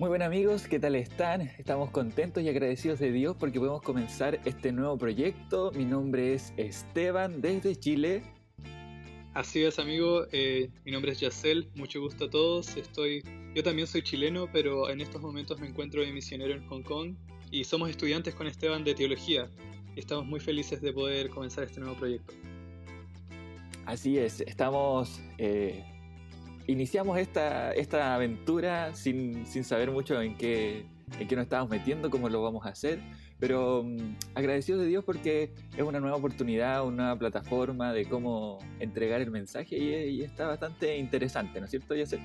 Muy buenas amigos, ¿qué tal están? Estamos contentos y agradecidos de Dios porque podemos comenzar este nuevo proyecto. Mi nombre es Esteban desde Chile. Así es amigo, eh, mi nombre es Yacel, mucho gusto a todos. Estoy, yo también soy chileno, pero en estos momentos me encuentro de misionero en Hong Kong y somos estudiantes con Esteban de teología. Estamos muy felices de poder comenzar este nuevo proyecto. Así es, estamos eh, iniciamos esta, esta aventura sin, sin, saber mucho en qué, en qué nos estamos metiendo, cómo lo vamos a hacer, pero um, agradecidos de Dios porque es una nueva oportunidad, una nueva plataforma de cómo entregar el mensaje y, está bastante interesante, ¿no es cierto, Yacel?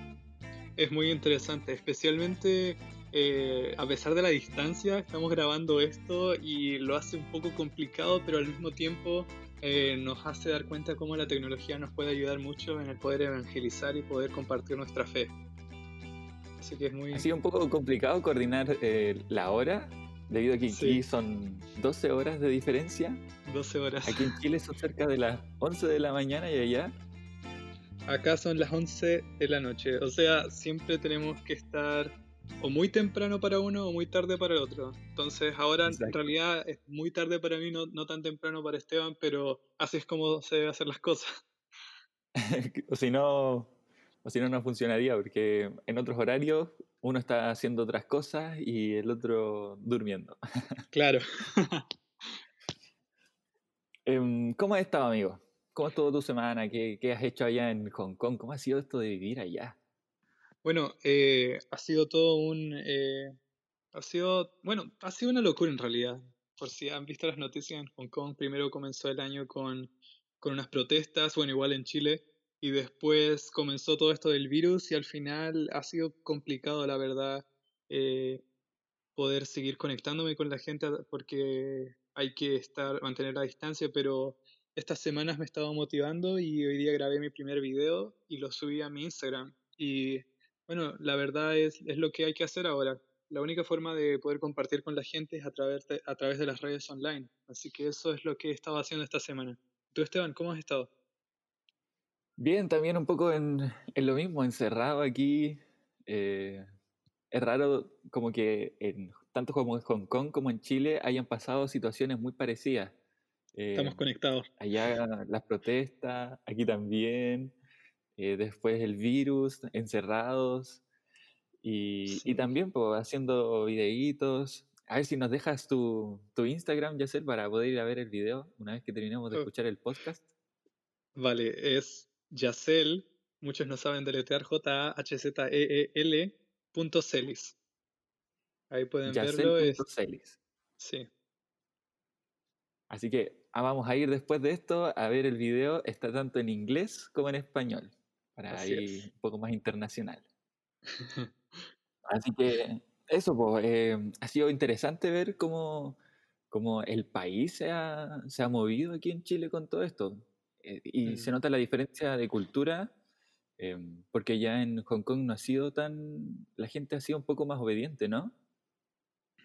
Es muy interesante, especialmente eh, a pesar de la distancia, estamos grabando esto y lo hace un poco complicado, pero al mismo tiempo eh, nos hace dar cuenta cómo la tecnología nos puede ayudar mucho en el poder evangelizar y poder compartir nuestra fe. Así que es muy... Ha sido un poco complicado coordinar eh, la hora, debido a que aquí son 12 horas de diferencia. 12 horas. Aquí en Chile son cerca de las 11 de la mañana y allá. Acá son las 11 de la noche, o sea, siempre tenemos que estar o muy temprano para uno o muy tarde para el otro. Entonces ahora en realidad es muy tarde para mí, no, no, tan temprano para Esteban, pero así es como se debe hacer las cosas. o si no, o si no, no funcionaría, porque en otros horarios uno está haciendo otras cosas y el otro durmiendo. claro. Em, ¿Cómo has estado, amigo? ¿Cómo estuvo tu semana? ¿Qué, ¿Qué has hecho allá en Hong Kong? ¿Cómo ha sido esto de vivir allá? Bueno, eh, ha sido todo un... Eh, ha sido, bueno, ha sido una locura en realidad. Por si han visto las noticias en Hong Kong, primero comenzó el año con, con unas protestas, bueno, igual en Chile, y después comenzó todo esto del virus y al final ha sido complicado, la verdad, eh, poder seguir conectándome con la gente porque hay que estar, mantener la distancia, pero estas semanas me he estado motivando y hoy día grabé mi primer video y lo subí a mi Instagram. Y bueno, la verdad es, es lo que hay que hacer ahora. La única forma de poder compartir con la gente es a través, de, a través de las redes online. Así que eso es lo que he estado haciendo esta semana. ¿Tú, Esteban, cómo has estado? Bien, también un poco en, en lo mismo, encerrado aquí. Eh, es raro como que en, tanto como en Hong Kong como en Chile hayan pasado situaciones muy parecidas. Estamos eh, conectados. Allá las protestas, aquí también. Eh, después el virus, encerrados, y, y también pues, haciendo videitos. A ver si nos dejas tu, tu Instagram, Yacel, para poder ir a ver el video una vez que terminemos de escuchar el podcast. Vale, es Yacel, muchos no saben deletrear J-A-H-Z-E-E-L punto Celis. Ahí pueden verlo. Es... Celis. Sí. Así que ah, vamos a ir después de esto a ver el video. Está tanto en inglés como en español para ir un poco más internacional. Así que eso, pues, eh, ha sido interesante ver cómo, cómo el país se ha, se ha, movido aquí en Chile con todo esto. Eh, y mm. se nota la diferencia de cultura, eh, porque ya en Hong Kong no ha sido tan, la gente ha sido un poco más obediente, ¿no?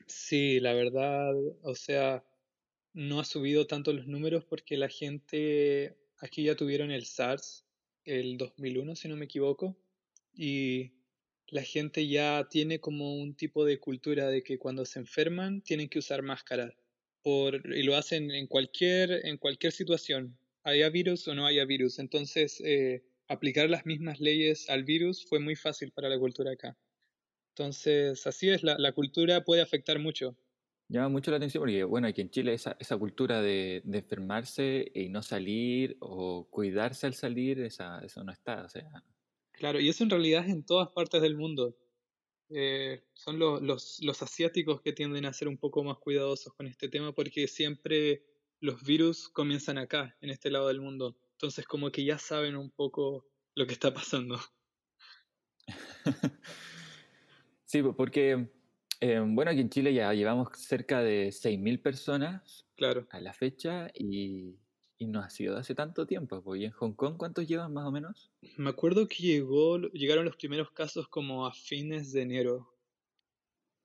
Sí, la verdad, o sea, no ha subido tanto los números porque la gente aquí ya tuvieron el SARS el 2001, si no me equivoco, y la gente ya tiene como un tipo de cultura de que cuando se enferman tienen que usar máscara, por, y lo hacen en cualquier, en cualquier situación, haya virus o no haya virus. Entonces, eh, aplicar las mismas leyes al virus fue muy fácil para la cultura acá. Entonces, así es, la, la cultura puede afectar mucho llama mucho la atención porque, bueno, aquí en Chile esa, esa cultura de, de, enfermarse y no salir o cuidarse al salir, esa, eso no está. O sea. Claro, y eso en realidad es en todas partes del mundo. Eh, son los, los, los, asiáticos que tienden a ser un poco más cuidadosos con este tema porque siempre los virus comienzan acá, en este lado del mundo. Entonces como que ya saben un poco lo que está pasando. sí, porque Em, bueno, aquí en Chile ya llevamos cerca de 6.000 personas claro. a la fecha y, y, no ha sido hace tanto tiempo. Pues, ¿Y en Hong Kong cuántos llevan más o menos? Me acuerdo que llegó, llegaron los primeros casos como a fines de enero.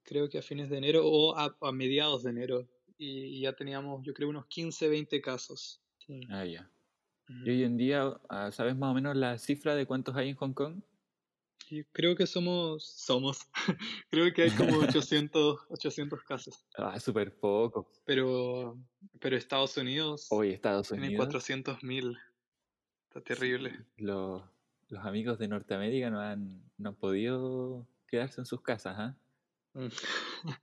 Creo que a fines de enero o a, a mediados de enero. Y, ya teníamos, yo creo, unos 15, 20 casos. Ah, ya. ¿Y hoy en día, ah, sabes más o menos la cifra de cuántos hay en Hong Kong? Creo que somos, somos, creo que hay como 800, 800 casos. Ah, súper poco. Pero, pero Estados Unidos Hoy Estados tiene Unidos, 400 mil. Está terrible. los, los amigos de Norteamérica no han, no han podido quedarse en sus casas, ¿ah? Mm.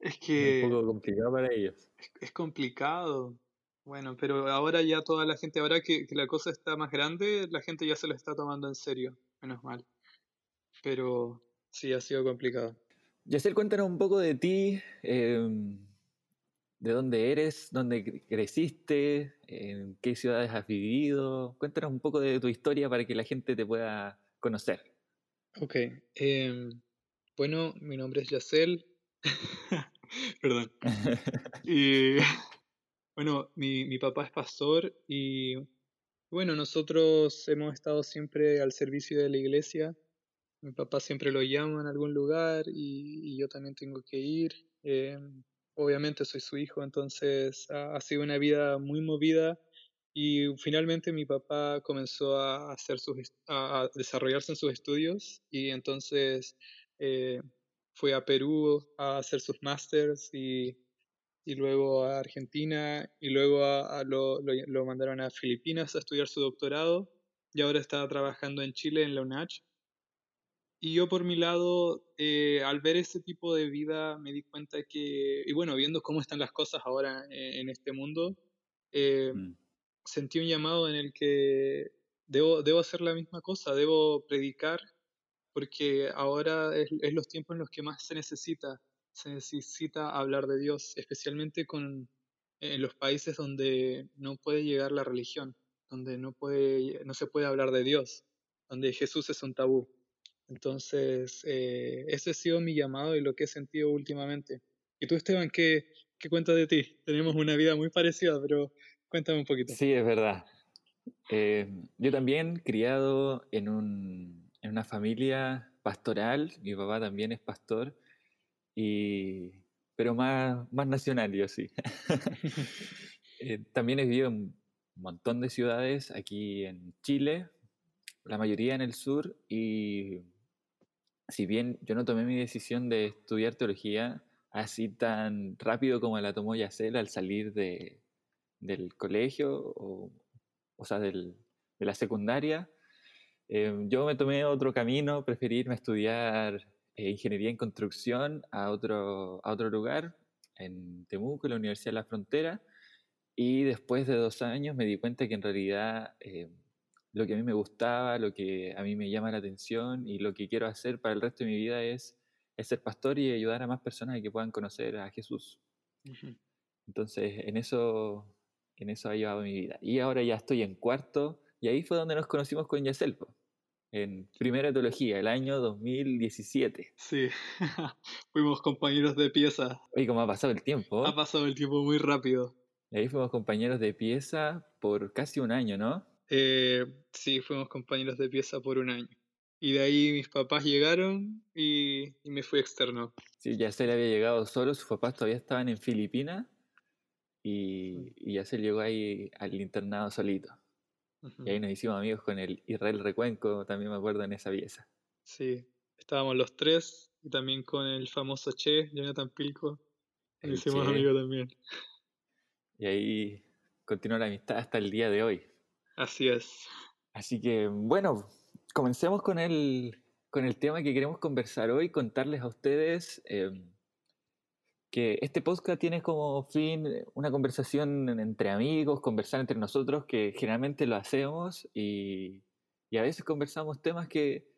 Es Es que un poco complicado para ellos. es, es complicado. Bueno, pero ahora ya toda la gente, ahora que, que la cosa está más grande, la gente ya se lo está tomando en serio, menos mal. Pero sí, ha sido complicado. Yacel, cuéntanos un poco de ti, em, de dónde eres, dónde cre- creciste, en qué ciudades has vivido. Cuéntanos un poco de tu historia para que la gente te pueda conocer. Ok, em, bueno, mi nombre es Yacel. Perdón. Y bueno, mi, mi papá es pastor y bueno, nosotros hemos estado siempre al servicio de la iglesia. Mi papá siempre lo llama en algún lugar y, yo también tengo que ir. Em, obviamente soy su hijo, entonces ha, ha sido una vida muy movida y finalmente mi papá comenzó a hacer sus, a, desarrollarse en sus estudios y entonces eh, fue a Perú a hacer sus másters y, luego a Argentina y luego a, a lo, lo, lo mandaron a Filipinas a estudiar su doctorado y ahora está trabajando en Chile en la UNACH. Y yo por mi lado, eh, al ver ese tipo de vida, me di cuenta que, y bueno, viendo cómo están las cosas ahora en, en este mundo, eh, Mm, sentí un llamado en el que debo, debo hacer la misma cosa, debo predicar, porque ahora es, es los tiempos en los que más se necesita, se necesita hablar de Dios, especialmente con, en los países donde no puede llegar la religión, donde no, puede, no se puede hablar de Dios, donde Jesús es un tabú. Entonces, eh, ese ha sido mi llamado y lo que he sentido últimamente. ¿Y tú, Esteban, qué, qué cuentas de ti? Tenemos una vida muy parecida, pero cuéntame un poquito. Sí, es verdad. Eh, yo también criado en, un, en una familia pastoral, mi papá también es pastor, y, pero más, más nacional, yo sí. Eh, también he vivido en un montón de ciudades aquí en Chile, la mayoría en el sur, y si bien yo no tomé mi decisión de estudiar teología así tan rápido como la tomó Yacel al salir de, del colegio o, o sea, de la secundaria, eh, yo me tomé otro camino, preferí irme a estudiar eh, ingeniería en construcción a otro, a otro lugar, en Temuco, en la Universidad de la Frontera, y después de dos años me di cuenta que en realidad eh, lo que a mí me gustaba, lo que a mí me llama la atención y lo que quiero hacer para el resto de mi vida es, es ser pastor y ayudar a más personas a que puedan conocer a Jesús. Ujú. Entonces, en eso, en eso ha llevado mi vida. Y ahora ya estoy en cuarto, y ahí fue donde nos conocimos con Yacel, en primera teología, el año 2017. Sí, fuimos compañeros de pieza. Oye, cómo ha pasado el tiempo. Ha pasado el tiempo muy rápido. Y ahí fuimos compañeros de pieza por casi un año, ¿no? Eh, sí, fuimos compañeros de pieza por un año. Y de ahí mis papás llegaron y, y me fui externo. Sí, Yacel había llegado solo, sus papás todavía estaban en Filipinas, y, y Yacel llegó ahí al internado solito. Y ahí nos hicimos amigos con el Israel Recuenco, también me acuerdo en esa pieza. Sí, estábamos los tres y también con el famoso Che, Jonathan Pilco. Nos hicimos Che. amigos también. Y ahí continuó la amistad hasta el día de hoy. Así es. Así que, bueno, comencemos con el, con el tema que queremos conversar hoy, contarles a ustedes eh, que este podcast tiene como fin una conversación en- entre amigos, conversar entre nosotros, que generalmente lo hacemos y, y a veces conversamos temas que,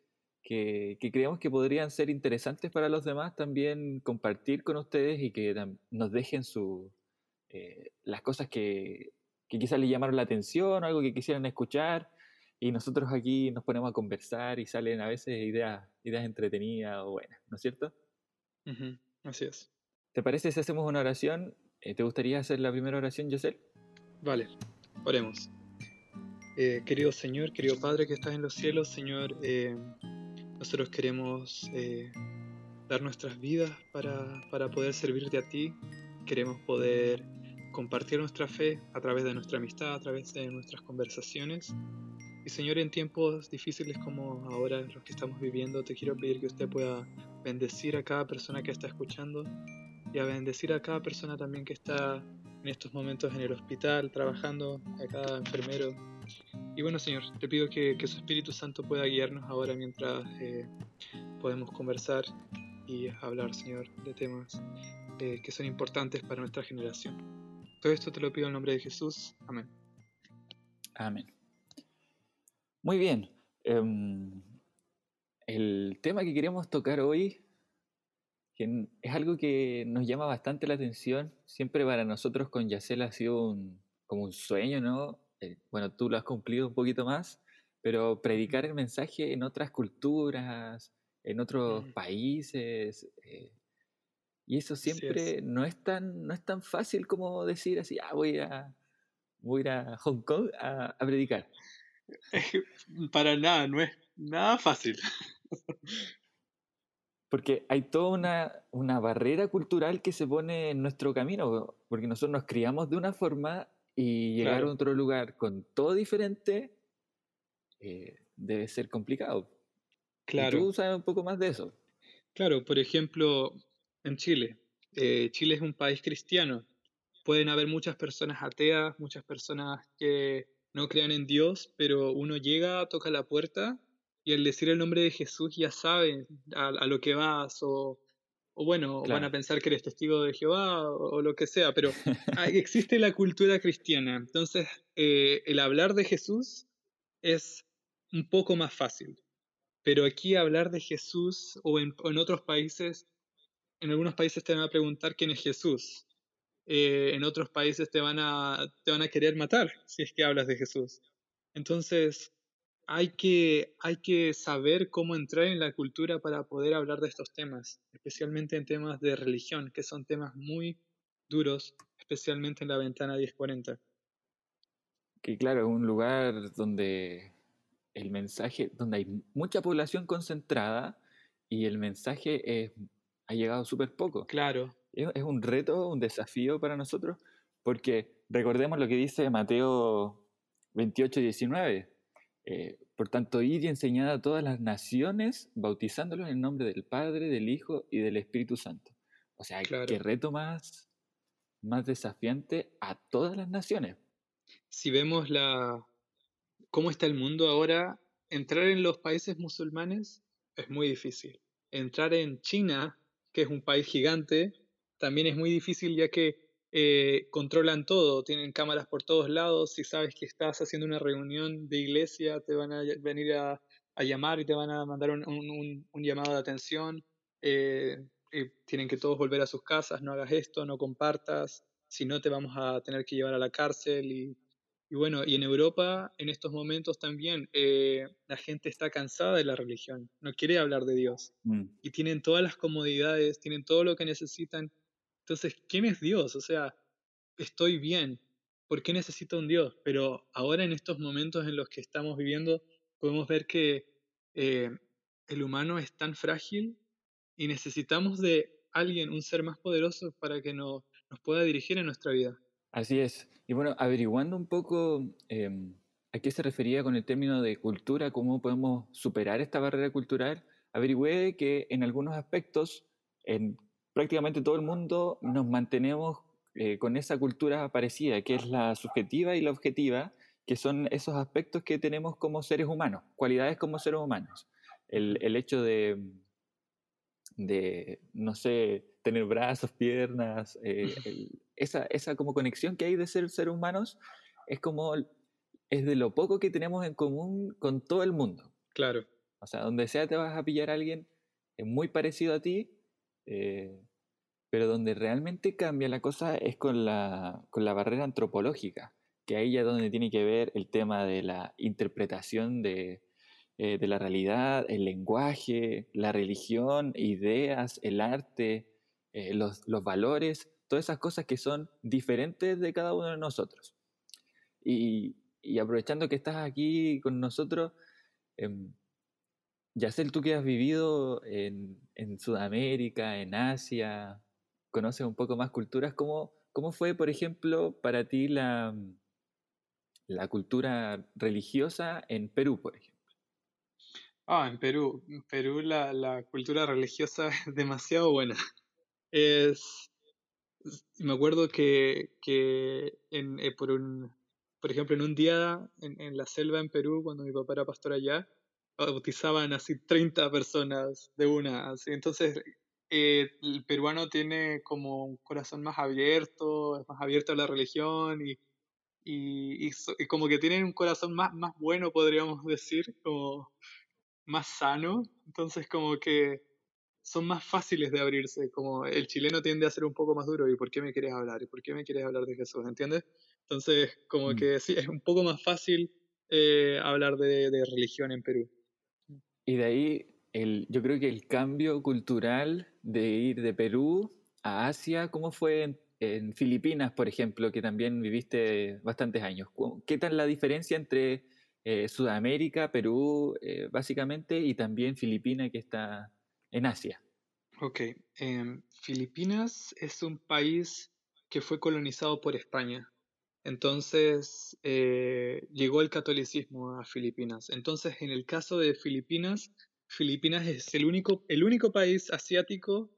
que, que creemos que podrían ser interesantes para los demás también compartir con ustedes y que nos dejen su, eh, las cosas que, que quizás les llamaron la atención, algo que quisieran escuchar. Y nosotros aquí nos ponemos a conversar y salen a veces ideas, ideas entretenidas o buenas, ¿no es cierto? Ujú, Así es. ¿Te parece si hacemos una oración? Eh, ¿Te gustaría hacer la primera oración, Yosel? Vale, oremos. Eh, querido Señor, querido Padre que estás en los cielos, Señor, eh, nosotros queremos eh, dar nuestras vidas para, para poder servirte a ti. Queremos poder compartir nuestra fe a través de nuestra amistad, a través de nuestras conversaciones. Y Señor, en tiempos difíciles como ahora los que estamos viviendo, te quiero pedir que usted pueda bendecir a cada persona que está escuchando y a bendecir a cada persona también que está en estos momentos en el hospital, trabajando, a cada enfermero. Y bueno, Señor, te pido que, su Espíritu Santo pueda guiarnos ahora mientras eh, podemos conversar y hablar, Señor, de temas eh, que son importantes para nuestra generación. Todo esto te lo pido en nombre de Jesús. Amén. Amén. Muy bien. Em, el tema que queremos tocar hoy es algo que nos llama bastante la atención. Siempre para nosotros con Yacel ha sido como un sueño, ¿no? Eh, bueno, tú lo has cumplido un poquito más, pero predicar el mensaje en otras culturas, en otros países, eh, y eso siempre no, es tan, no es tan fácil como decir así, ah, voy a, voy a Hong Kong a, a predicar. Para nada, no es nada fácil. Porque hay toda una, una, barrera cultural que se pone en nuestro camino, porque nosotros nos criamos de una forma y llegar a otro lugar con todo diferente eh, debe ser complicado. Claro. tú sabes un poco más de eso. Claro, por ejemplo, en Chile. Eh, Chile es un país cristiano. Pueden haber muchas personas ateas, muchas personas que no crean en Dios, pero uno llega, toca la puerta y al decir el nombre de Jesús ya saben a, lo que vas o, o bueno, van a pensar que eres testigo de Jehová o, lo que sea, pero existe la cultura cristiana. Entonces, eh, el hablar de Jesús es un poco más fácil. Pero aquí hablar de Jesús o en, en otros países, en algunos países te van a preguntar quién es Jesús. Eh, en otros países te van, a, te van a querer matar si es que hablas de Jesús. Entonces, hay que, hay que saber cómo entrar en la cultura para poder hablar de estos temas, especialmente en temas de religión, que son temas muy duros, especialmente en la ventana 1040. Que claro, es un lugar donde el mensaje, donde hay mucha población concentrada y el mensaje ha llegado súper poco. Claro. Es un reto, un desafío para nosotros, porque recordemos lo que dice Mateo 28, 19 eh, por tanto, ir y enseñar a todas las naciones, bautizándolos en el nombre del Padre, del Hijo y del Espíritu Santo. O sea, qué reto más, más desafiante a todas las naciones. Si vemos la, cómo está el mundo ahora, entrar en los países musulmanes es muy difícil. Entrar en China, que es un país gigante, también es muy difícil ya que eh, controlan todo, tienen cámaras por todos lados, si sabes que estás haciendo una reunión de iglesia, te van a venir a, llamar y te van a mandar un, llamado de atención, eh, tienen que todos volver a sus casas, no hagas esto, no compartas, si no te vamos a tener que llevar a la cárcel y, bueno, y en Europa en estos momentos también eh, la gente está cansada de la religión, no quiere hablar de Dios mm. y tienen todas las comodidades, tienen todo lo que necesitan entonces, ¿quién es Dios? O sea, estoy bien. ¿Por qué necesito un Dios? Pero ahora en estos momentos en los que estamos viviendo, podemos ver que eh, el humano es tan frágil y necesitamos de alguien, un ser más poderoso para que nos, nos pueda dirigir en nuestra vida. Así es. Y bueno, averiguando un poco em, a qué se refería con el término de cultura, cómo podemos superar esta barrera cultural, averigüé que en algunos aspectos, en prácticamente todo el mundo nos mantenemos eh, con esa cultura parecida, que es la subjetiva y la objetiva, que son esos aspectos que tenemos como seres humanos, cualidades como seres humanos. El, hecho de, de, no sé, tener brazos, piernas, eh, esa, esa como conexión que hay de ser seres humanos es como, es de lo poco que tenemos en común con todo el mundo. Claro. O sea, donde sea te vas a pillar a alguien muy parecido a ti, eh, pero donde realmente cambia la cosa es con la, con la barrera antropológica, que ahí ya es donde tiene que ver el tema de la interpretación de, eh, de la realidad, el lenguaje, la religión, ideas, el arte, eh, los, los, valores, todas esas cosas que son diferentes de cada uno de nosotros. Y, aprovechando que estás aquí con nosotros, eh, Yacel, tú que has vivido en, en Sudamérica, en Asia, conoces un poco más culturas, ¿cómo, cómo fue, por ejemplo, para ti la, la cultura religiosa en Perú, por ejemplo? Ah, en Perú. En Perú la, la cultura religiosa es demasiado buena. Es, me acuerdo que, que en, eh, por, un, por ejemplo, en un día en, en la selva en Perú, cuando mi papá era pastor allá, bautizaban así 30 personas de una. Así. Entonces, eh, el peruano tiene como un corazón más abierto, es más abierto a la religión y, y, y, como que tienen un corazón más, más bueno, podríamos decir, como más sano. Entonces, como que son más fáciles de abrirse, como el chileno tiende a ser un poco más duro, ¿y por qué me quieres hablar? ¿Y por qué me quieres hablar de Jesús? ¿Entiendes? Entonces, como Mm. que sí, es un poco más fácil eh, hablar de, de religión en Perú. Y de ahí, el, yo creo que el cambio cultural de ir de Perú a Asia, ¿cómo fue en, en Filipinas, por ejemplo, que también viviste bastantes años? ¿Cu- ¿Qué tal la diferencia entre eh, Sudamérica, Perú, eh, básicamente, y también Filipinas, que está en Asia? Ok, em, Filipinas es un país que fue colonizado por España. Entonces eh, llegó el catolicismo a Filipinas. Entonces, en el caso de Filipinas, Filipinas es el único, el único país asiático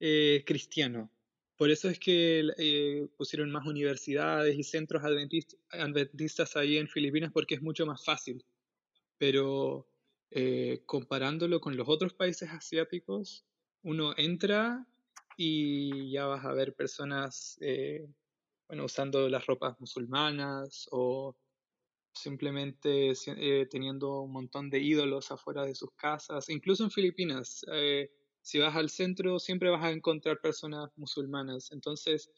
eh, cristiano. Por eso es que eh, pusieron más universidades y centros adventist- adventistas ahí en Filipinas porque es mucho más fácil. Pero eh, comparándolo con los otros países asiáticos, uno entra y ya vas a ver personas eh, bueno, usando las ropas musulmanas o simplemente si- eh, teniendo un montón de ídolos afuera de sus casas. Incluso en Filipinas, si vas al centro, siempre vas a encontrar personas musulmanas. Entonces,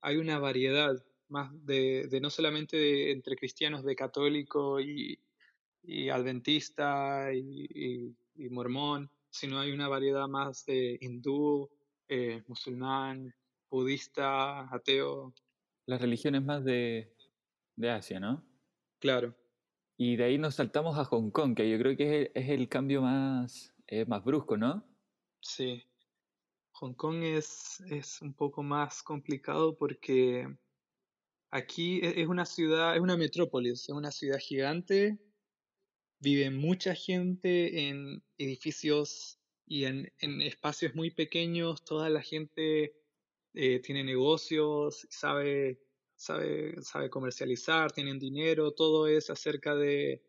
hay una variedad más de, no solamente entre cristianos, de católico y, y adventista y, y- y mormón, sino hay una variedad más de hindú, eh, musulmán, budista, ateo, Las religiones más de, de Asia, ¿no? claro. Y de ahí nos saltamos a Hong Kong, que yo creo que es el, es el cambio más, eh, más brusco, ¿no? Sí, Hong Kong es, es un poco más complicado porque aquí e- es una ciudad, es una metrópolis, es una ciudad gigante, vive mucha gente en edificios y en, espacios muy pequeños, toda la gente eh, tiene negocios, sabe, sabe, sabe comercializar, tienen dinero, todo es acerca de,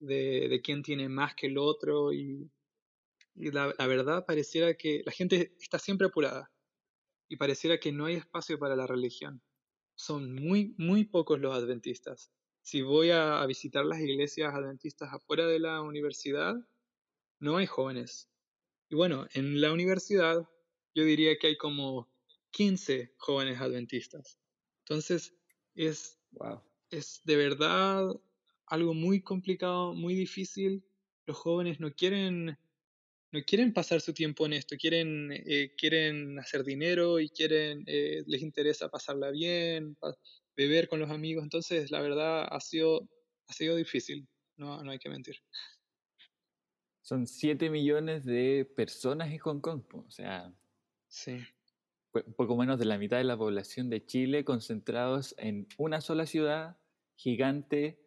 de, de quién tiene más que el otro y, y la, la verdad pareciera que la gente está siempre apurada y pareciera que no hay espacio para la religión. Son muy, muy pocos los adventistas. Si voy a, a visitar las iglesias adventistas afuera de la universidad, no hay jóvenes. Y bueno, en la universidad yo diría que hay como 15 jóvenes adventistas. Entonces es, Wow. es de verdad algo muy complicado, muy difícil. Los jóvenes no quieren no quieren pasar su tiempo en esto, quieren, eh, quieren hacer dinero y quieren, eh, les interesa pasarla bien, beber con los amigos. Entonces, la verdad, ha sido, ha sido difícil, no, no hay que mentir. Son 7 millones de personas en Hong Kong, o sea, Sí, pu- poco menos de la mitad de la población de Chile concentrados en una sola ciudad gigante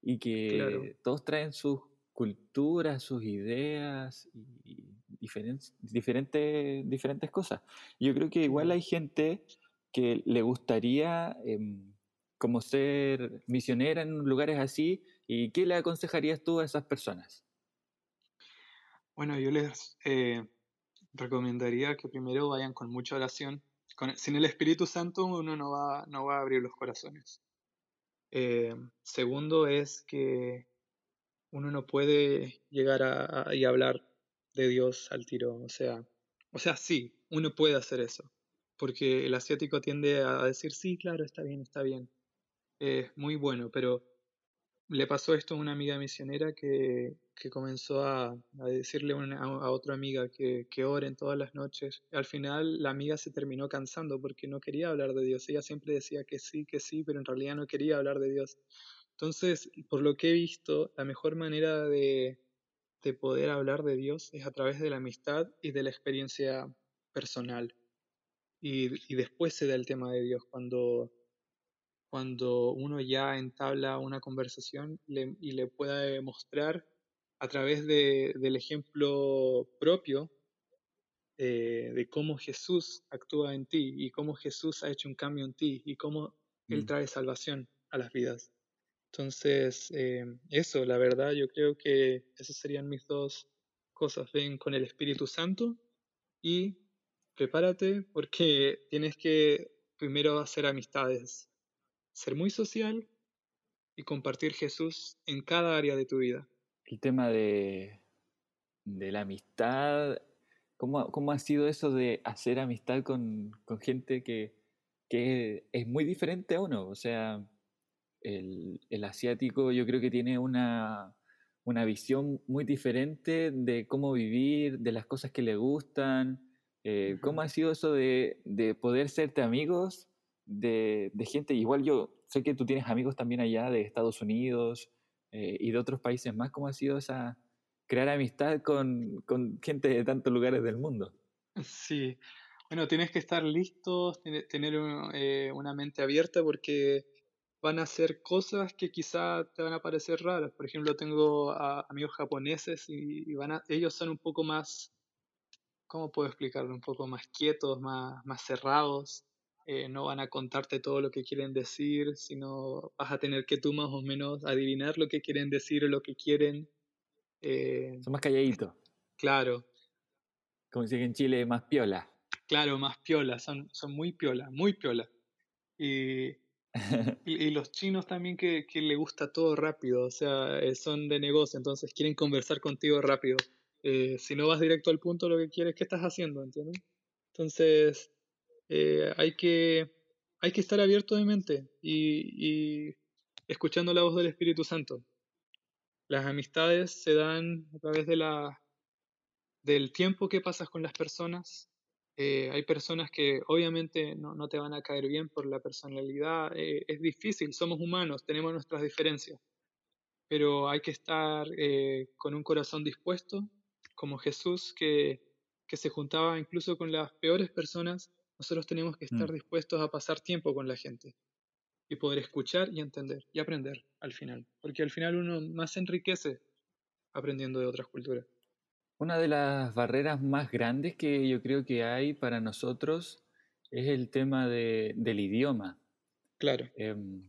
y que claro. todos traen sus culturas, sus ideas y diferentes, diferentes, diferentes cosas. Yo creo que igual hay gente que le gustaría em, como ser misionera en lugares así y ¿qué le aconsejarías tú a esas personas? Bueno, yo les eh, recomendaría que primero vayan con mucha oración. Sin el Espíritu Santo uno no va, no va a abrir los corazones. Eh, segundo es que uno no puede llegar a- y hablar de Dios al tiro. O sea, o sea, sí, uno puede hacer eso. Porque el asiático tiende a decir, sí, claro, está bien, está bien. Es muy bueno, pero le pasó esto a una amiga misionera que, que comenzó a, a decirle a, una- a otra amiga que, que oren todas las noches. Al final la amiga se terminó cansando porque no quería hablar de Dios. Ella siempre decía que sí, que sí, pero en realidad no quería hablar de Dios. Entonces, por lo que he visto, la mejor manera de, de poder hablar de Dios es a través de la amistad y de la experiencia personal. Y, y después se da el tema de Dios, cuando, cuando uno ya entabla una conversación y le pueda mostrar a través del ejemplo propio eh, de cómo Jesús actúa en ti y cómo Jesús ha hecho un cambio en ti y cómo Él mm. trae salvación a las vidas. Entonces, eh, eso, la verdad, yo creo que esas serían mis dos cosas. Ven con el Espíritu Santo y prepárate porque tienes que primero hacer amistades, ser muy social y compartir Jesús en cada área de tu vida. El tema de, la amistad, ¿cómo, ¿cómo, ha sido eso de hacer amistad con, gente que, es muy diferente a uno? O sea, el, asiático yo creo que tiene una visión muy diferente de cómo vivir, de las cosas que le gustan. Eh, ¿Cómo ha sido eso de, de poder serte amigos de, de, gente? Igual yo sé que tú tienes amigos también allá de Estados Unidos eh, y de otros países más. ¿Cómo ha sido esa crear amistad con, con gente de tantos lugares del mundo? Sí, bueno, tienes que estar listo, tener eh, una mente abierta porque van a hacer cosas que quizá te van a parecer raras. Por ejemplo, tengo amigos japoneses y, van a, ellos son un poco más, ¿cómo puedo explicarlo? Un poco más quietos, más, más cerrados. Eh, no van a contarte todo lo que quieren decir, sino vas a tener que tú más o menos adivinar lo que quieren decir o lo que quieren. Eh, son más calladitos. Claro. Como si en Chile, más piola. Claro, más piola, son, son muy piola, muy piola. Y y, los chinos también que, que le gusta todo rápido, o sea, eh, son de negocio, entonces quieren conversar contigo rápido. Eh, si no vas directo al punto, lo que quieres, ¿qué estás haciendo? ¿Entiendes? Entonces, eh, hay, que, hay que estar abierto de mente y, y escuchando la voz del Espíritu Santo. Las amistades se dan a través de la, del tiempo que pasas con las personas, eh, hay personas que obviamente no, no, te van a caer bien por la personalidad. Eh, es difícil, somos humanos, tenemos nuestras diferencias. Pero hay que estar eh, con un corazón dispuesto, como Jesús, que, que, se juntaba incluso con las peores personas. Nosotros tenemos que estar mm. dispuestos a pasar tiempo con la gente y poder escuchar y entender y aprender al final. Porque al final uno más se enriquece aprendiendo de otras culturas. Una de las barreras más grandes que yo creo que hay para nosotros es el tema de, del idioma. Claro. Em,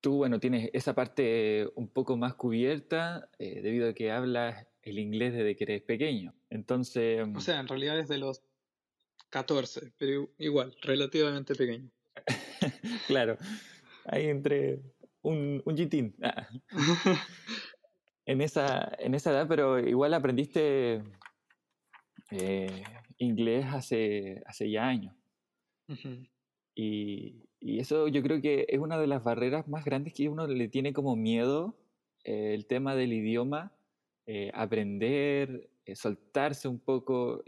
tú, bueno, tienes esa parte un poco más cubierta eh, debido a que hablas el inglés desde que eres pequeño. Entonces... O sea, en realidad desde los 14, pero igual, relativamente pequeño. claro, ahí entre un, un jitín. En esa, en esa edad, pero igual aprendiste eh, inglés hace, hace ya años. y, y, eso yo creo que es una de las barreras más grandes que uno le tiene como miedo, eh, el tema del idioma, eh, aprender, soltarse un poco,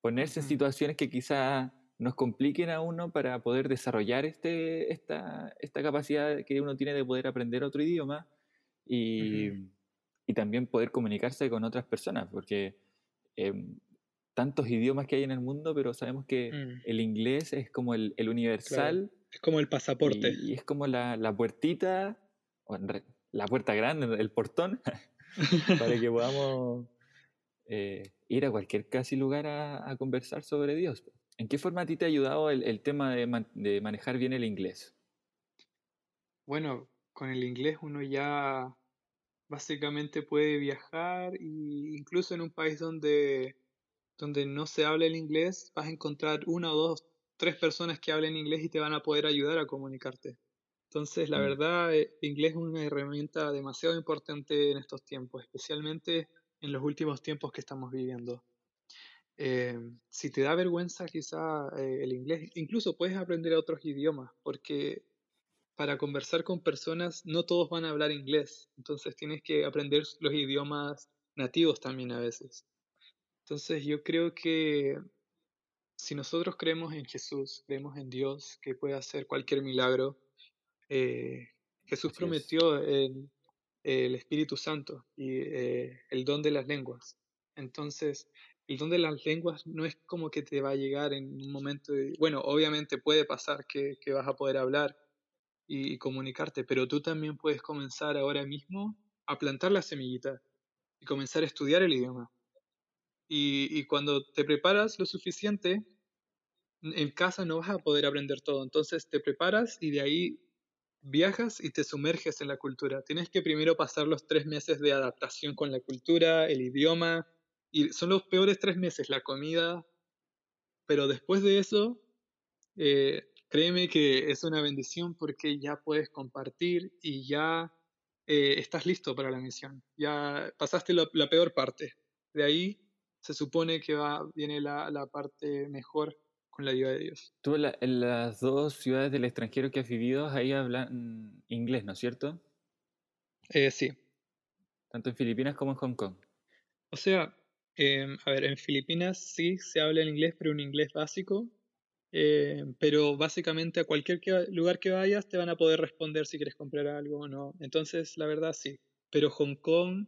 ponerse en situaciones que quizá nos compliquen a uno para poder desarrollar este, esta, esta capacidad que uno tiene de poder aprender otro idioma y, y también poder comunicarse con otras personas, porque em, tantos idiomas que hay en el mundo, pero sabemos que mm. el inglés es como el, el universal. Es como el pasaporte. Y, es como la, la puertita, la puerta grande, el portón, para que podamos eh, ir a cualquier casi lugar a, a, conversar sobre Dios. ¿En qué forma a ti te ha ayudado el, el tema de, de manejar bien el inglés? Bueno, con el inglés uno ya básicamente puede viajar e incluso en un país donde, donde no se habla el inglés, vas a encontrar una o dos, tres personas que hablen inglés y te van a poder ayudar a comunicarte. Entonces, la mm. verdad, el eh, inglés es una herramienta demasiado importante en estos tiempos, especialmente en los últimos tiempos que estamos viviendo. Eh, si te da vergüenza quizá eh, el inglés, incluso puedes aprender otros idiomas, porque para conversar con personas, no todos van a hablar inglés, entonces tienes que aprender los idiomas nativos también a veces. Entonces yo creo que si nosotros creemos en Jesús, creemos en Dios que puede hacer cualquier milagro, eh, Jesús prometió el, Espíritu Santo y eh, el don de las lenguas. Entonces, el don de las lenguas no es como que te va a llegar en un momento de, bueno, obviamente puede pasar que, vas a poder hablar y, comunicarte, pero tú también puedes comenzar ahora mismo a plantar la semillita y comenzar a estudiar el idioma. Y, y cuando te preparas lo suficiente, en casa no vas a poder aprender todo, entonces te preparas y de ahí viajas y te sumerges en la cultura. Tienes que primero pasar los tres meses de adaptación con la cultura, el idioma, y son los peores tres meses, la comida, pero después de eso, eh, créeme que es una bendición porque ya puedes compartir y ya eh, estás listo para la misión. Ya pasaste la, peor parte. De ahí se supone que va, viene la, la parte mejor con la ayuda de Dios. Tú en, las dos ciudades del extranjero que has vivido, ahí hablan inglés, ¿no es cierto? Eh, sí. Tanto en Filipinas como en Hong Kong. O sea, em, a ver, en Filipinas sí se habla el inglés, pero un inglés básico. Em, pero básicamente a cualquier lugar que vayas te van a poder responder si quieres comprar algo o no. Entonces, la verdad sí. Pero Hong Kong,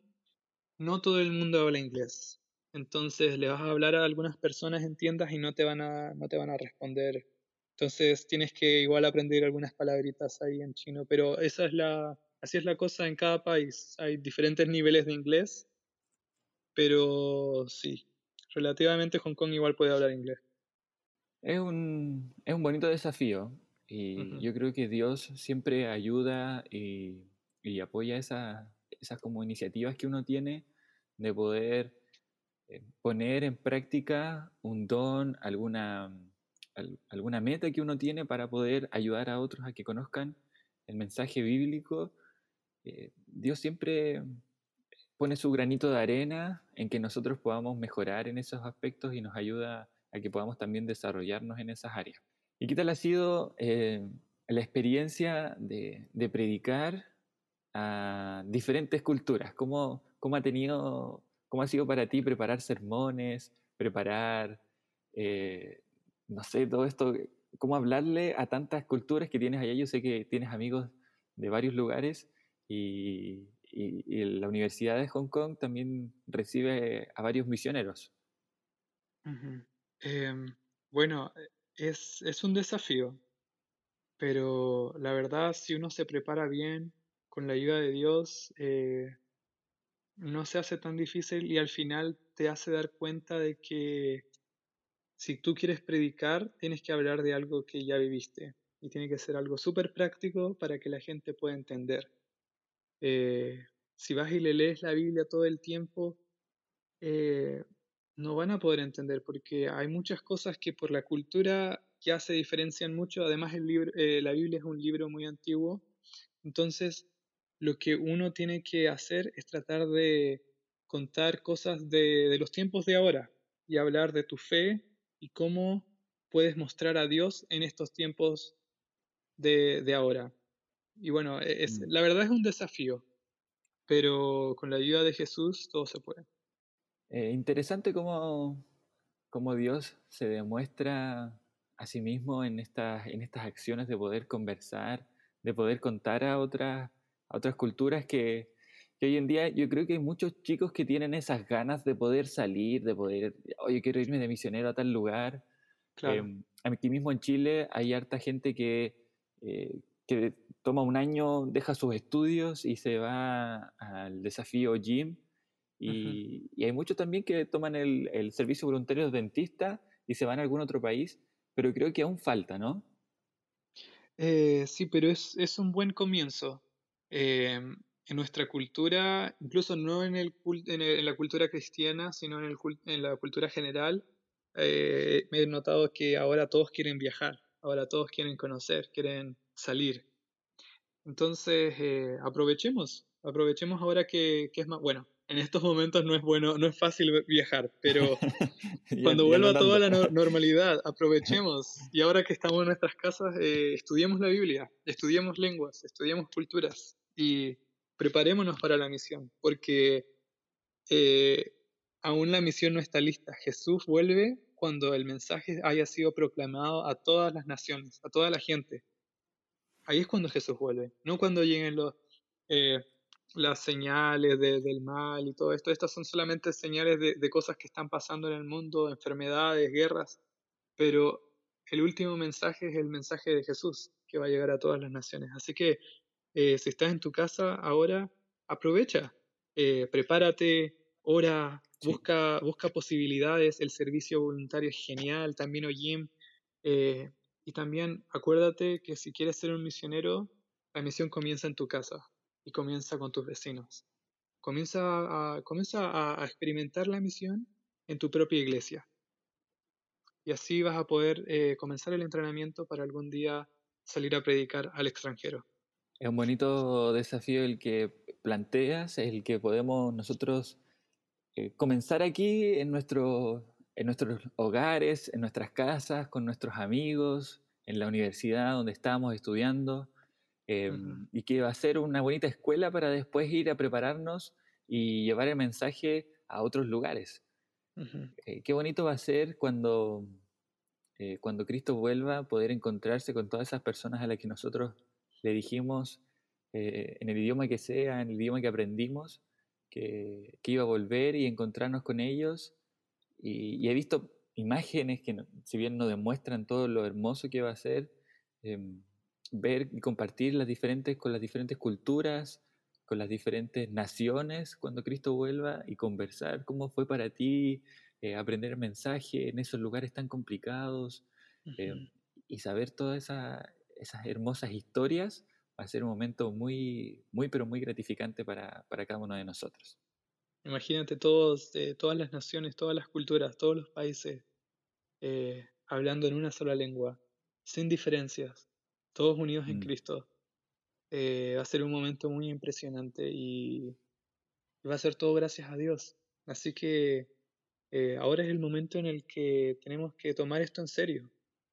no todo el mundo habla inglés. Entonces le vas a hablar a algunas personas en tiendas y no te van a, no te van a responder. Entonces tienes que igual aprender algunas palabritas ahí en chino. Pero esa es la, así es la cosa en cada país. Hay diferentes niveles de inglés. Pero sí, relativamente Hong Kong igual puede hablar inglés. Es un, es un bonito desafío. Y yo creo que Dios siempre ayuda y, y apoya esa, esas como iniciativas que uno tiene de poder poner en práctica un don, alguna, alguna meta que uno tiene para poder ayudar a otros a que conozcan el mensaje bíblico, eh, Dios siempre pone su granito de arena en que nosotros podamos mejorar en esos aspectos y nos ayuda a que podamos también desarrollarnos en esas áreas. ¿Y qué tal ha sido eh, la experiencia de, de, predicar a diferentes culturas? ¿Cómo, cómo ha tenido ¿Cómo ha sido para ti preparar sermones, preparar, eh, no sé, todo esto? ¿Cómo hablarle a tantas culturas que tienes allá? Yo sé que tienes amigos de varios lugares y, la Universidad de Hong Kong también recibe a varios misioneros. Em, bueno, es, un desafío, pero la verdad, si uno se prepara bien, con la ayuda de Dios, eh, no se hace tan difícil y al final te hace dar cuenta de que si tú quieres predicar, tienes que hablar de algo que ya viviste y tiene que ser algo súper práctico para que la gente pueda entender. Eh, si vas y le lees la Biblia todo el tiempo, eh, no van a poder entender porque hay muchas cosas que por la cultura ya se diferencian mucho. Además, el libro, eh, la Biblia es un libro muy antiguo. Entonces, lo que uno tiene que hacer es tratar de contar cosas de, los tiempos de ahora y hablar de tu fe y cómo puedes mostrar a Dios en estos tiempos de, ahora. Y bueno, e, es, mm. la verdad es un desafío, pero con la ayuda de Jesús todo se puede. Eh, interesante cómo, cómo, Dios se demuestra a sí mismo en estas, en estas acciones de poder conversar, de poder contar a otras a otras culturas que, hoy en día yo creo que hay muchos chicos que tienen esas ganas de poder salir, de poder, oye, quiero irme de misionero a tal lugar. Claro. Em, aquí mismo en Chile hay harta gente que, eh, que toma un año, deja sus estudios y se va al desafío GYM. Y, hay muchos también que toman el, el, servicio voluntario de dentista y se van a algún otro país, pero creo que aún falta, ¿no? Eh, sí, pero es, es, un buen comienzo. Em, en nuestra cultura, incluso no en, el, en, la cultura cristiana, sino en, el, en la cultura general, eh, me he notado que ahora todos quieren viajar, ahora todos quieren conocer, quieren salir. Entonces, eh, aprovechemos, aprovechemos ahora que, que, es más, bueno, en estos momentos no es bueno, no es fácil viajar, pero cuando vuelva toda la normalidad, aprovechemos. Y ahora que estamos en nuestras casas, eh, estudiemos la Biblia, estudiemos lenguas, estudiemos culturas, y preparémonos para la misión, porque eh, aún la misión no está lista. Jesús vuelve cuando el mensaje haya sido proclamado a todas las naciones, a toda la gente. Ahí es cuando Jesús vuelve, no cuando lleguen los, eh, las señales del mal y todo esto. Estas son solamente señales de, de cosas que están pasando en el mundo, enfermedades, guerras, pero el último mensaje es el mensaje de Jesús, que va a llegar a todas las naciones. Así que eh, si estás en tu casa ahora, aprovecha, eh, prepárate, ora, busca, busca posibilidades, el servicio voluntario es genial, también OYIM. Eh, y también acuérdate que si quieres ser un misionero, la misión comienza en tu casa y comienza con tus vecinos. Comienza a, comienza a experimentar la misión en tu propia iglesia. Y así vas a poder comenzar el entrenamiento para algún día salir a predicar al extranjero. Es un bonito desafío el que planteas, el que podemos nosotros eh, comenzar aquí en, nuestro, en nuestros hogares, en nuestras casas, con nuestros amigos, en la universidad donde estamos estudiando, em, y que va a ser una bonita escuela para después ir a prepararnos y llevar el mensaje a otros lugares. Eh, qué bonito va a ser cuando eh, cuando Cristo vuelva, poder encontrarse con todas esas personas a las que nosotros le dijimos eh, en el idioma que sea, en el idioma que aprendimos, que, iba a volver y encontrarnos con ellos. Y, he visto imágenes que, si bien no demuestran todo lo hermoso que va a ser, em, ver y compartir las diferentes, con las diferentes culturas, con las diferentes naciones cuando Cristo vuelva y conversar cómo fue para ti eh, aprender mensaje en esos lugares tan complicados eh, y saber todas esas hermosas historias va a ser un momento muy, muy, pero muy gratificante para, para cada uno de nosotros. Imagínate todos, eh, todas las naciones, todas las culturas, todos los países hablando en una sola lengua, sin diferencias, todos unidos en mm. Cristo. va a ser un momento muy impresionante y va a ser todo gracias a Dios. Así que eh, ahora es el momento en el que tenemos que tomar esto en serio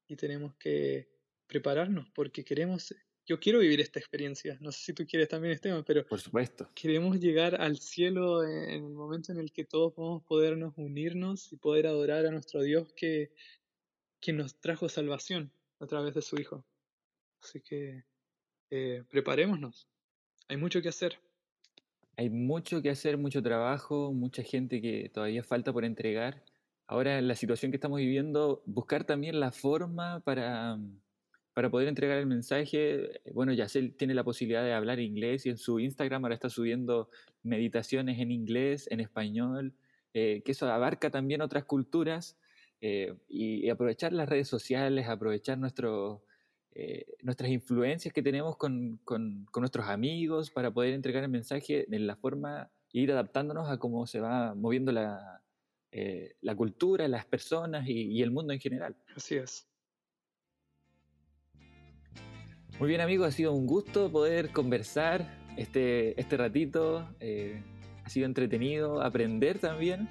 y tenemos que prepararnos porque queremos, yo quiero vivir esta experiencia, no sé si tú quieres también Esteban, pero por supuesto. Queremos llegar al cielo en, el momento en el que todos vamos a podernos unirnos y poder adorar a nuestro Dios que, que nos trajo salvación a través de su Hijo. Así que eh, preparémonos, hay mucho que hacer. Hay mucho que hacer, mucho trabajo, mucha gente que todavía falta por entregar. Ahora, en la situación que estamos viviendo, buscar también la forma para, para poder entregar el mensaje. Bueno, Yacel tiene la posibilidad de hablar inglés y en su Instagram ahora está subiendo meditaciones en inglés, en español, eh, que eso abarca también otras culturas. Eh, y, aprovechar las redes sociales, aprovechar nuestro, eh, nuestras influencias que tenemos con, con, nuestros amigos para poder entregar el mensaje en la forma, ir adaptándonos a cómo se va moviendo la, eh, la cultura, las personas y, el mundo en general. Así es. Muy bien amigos, ha sido un gusto poder conversar este, este ratito. Eh, ha sido entretenido, aprender también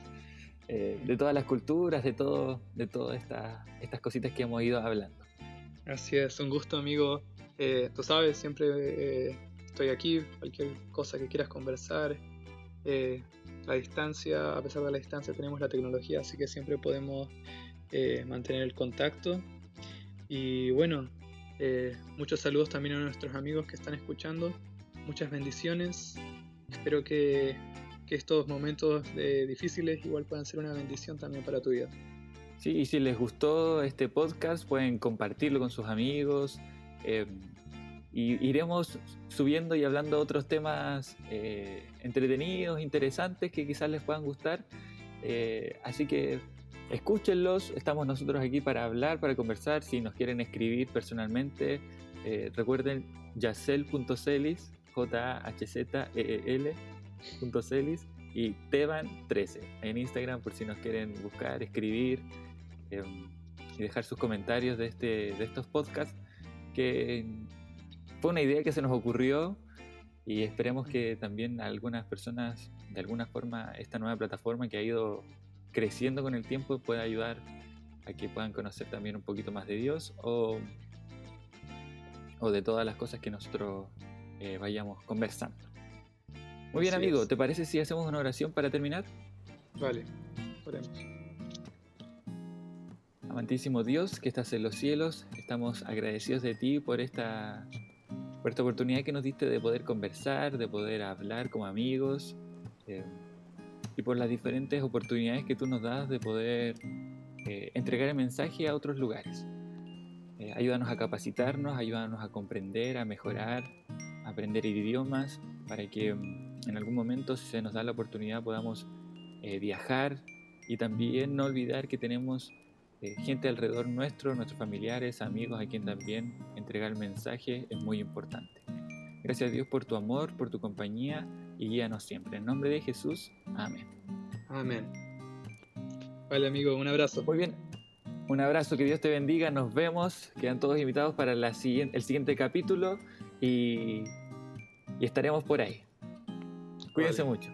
de todas las culturas, de, todo, de todas estas cositas que hemos ido hablando. Así es, un gusto amigo. Eh, tú sabes, siempre eh, estoy aquí, cualquier cosa que quieras conversar. Eh, la distancia, a pesar de la distancia, tenemos la tecnología, así que siempre podemos mantener el contacto. Y bueno, muchos saludos también a nuestros amigos que están escuchando. Muchas bendiciones. Espero que, que estos momentos difíciles igual puedan ser una bendición también para tu vida. Sí, y si les gustó este podcast, pueden compartirlo con sus amigos. Eh, y iremos subiendo y hablando de otros temas eh, entretenidos, interesantes que quizás les puedan gustar. Eh, así que escúchenlos, estamos nosotros aquí para hablar, para conversar. Si nos quieren escribir personalmente, recuerden yacel.celis, J-A-H-Z-E-E-L.celis y Teban13 en Instagram por si nos quieren buscar, escribir. Em, y dejar sus comentarios de, este, de estos podcasts, que fue una idea que se nos ocurrió y esperemos que también algunas personas, de alguna forma, esta nueva plataforma que ha ido creciendo con el tiempo pueda ayudar a que puedan conocer también un poquito más de Dios o, o de todas las cosas que nosotros eh, vayamos conversando. Muy bien, amigo, ¿te parece si hacemos una oración para terminar? Vale, oremos. Amantísimo Dios que estás en los cielos, estamos agradecidos de ti por esta, por esta oportunidad que nos diste de poder conversar, de poder hablar como amigos eh, y por las diferentes oportunidades que tú nos das de poder eh, entregar el mensaje a otros lugares. Eh, ayúdanos a capacitarnos, ayúdanos a comprender, a mejorar, a aprender idiomas, para que mm, en algún momento, si se nos da la oportunidad, podamos viajar y también no olvidar que tenemos eh, gente alrededor nuestro, nuestros familiares, amigos, a quien también entregar el mensaje es muy importante. Gracias a Dios por tu amor, por tu compañía y guíanos siempre. En nombre de Jesús, amén. Amén. Vale amigo, un abrazo. Muy bien. Un abrazo, que Dios te bendiga, nos vemos, quedan todos invitados para la siguiente, el siguiente capítulo y, estaremos por ahí. Cuídense mucho.